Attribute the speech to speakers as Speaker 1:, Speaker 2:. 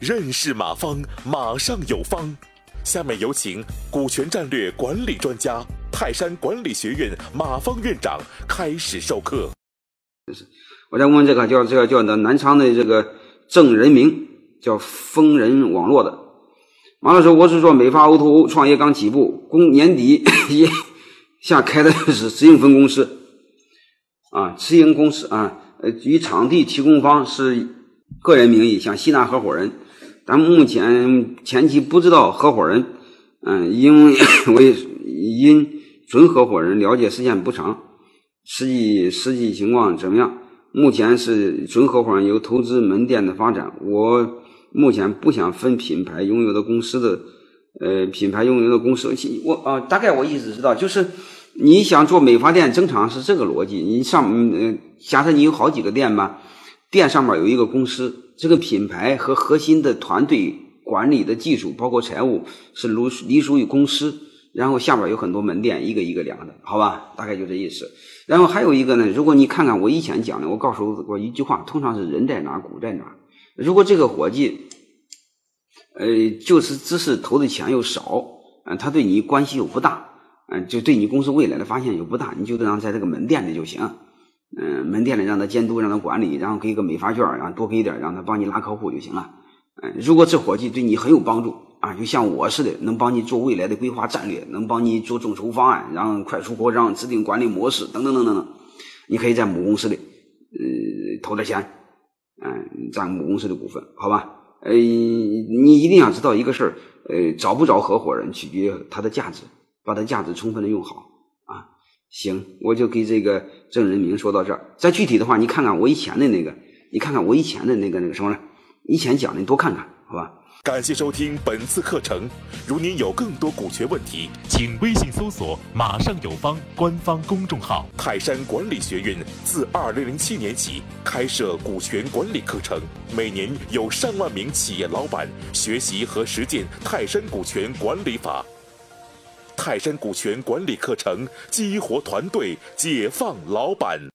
Speaker 1: 认识马方，马上有方。下面有请股权战略管理专家、泰山管理学院马方院长开始授课。
Speaker 2: 我再问这个叫这个叫南昌的这个郑人明，叫丰人网络的马老师，我是做美发 O2O 创业刚起步，公年底 下开的是直营分公司啊，直营公司啊，呃，与场地提供方是个人名义，想吸纳合伙人。咱们目前前期不知道合伙人，嗯，因为 因准合伙人了解时间不长，实际实际情况怎么样？目前是准合伙人有投资门店的发展。我目前不想分品牌拥有的公司的，呃，品牌拥有的公司，我啊，大概我意思知道，就是你想做美发店，正常是这个逻辑。你上，嗯，假设你有好几个店吧，店上面有一个公司。这个品牌和核心的团队管理的技术，包括财务，是隶隶属于公司。然后下边有很多门店，一个一个量的，好吧？大概就这意思。然后还有一个呢，如果你看看我以前讲的，我告诉过一句话，通常是人在哪，股在哪。如果这个伙计，呃，就是只是投的钱又少，嗯，他对你关系又不大，嗯，就对你公司未来的发现又不大，你就让在这个门店里就行。嗯，门店里让他监督，让他管理，然后给个美发券，然后多给一点，让他帮你拉客户就行了。嗯，如果这伙计对你很有帮助啊，就像我似的，能帮你做未来的规划战略，能帮你做众筹方案，然后快速扩张、制定管理模式等等等等等，你可以在母公司里呃投点钱，嗯，占母公司的股份，好吧？呃，你一定要知道一个事儿，呃，找不找合伙人取决于他的价值，把它价值充分的用好啊。行，我就给这个郑仁明说到这儿。再具体的话，你看看我以前的那个，你看看我以前的那个那个什么呢？以前讲的你多看看，好吧？
Speaker 1: 感谢收听本次课程。如您有更多股权问题，请微信搜索“马上有方”官方公众号。泰山管理学院自二零零七年起开设股权管理课程，每年有上万名企业老板学习和实践泰山股权管理法。泰山股权管理课程，激活团队，解放老板。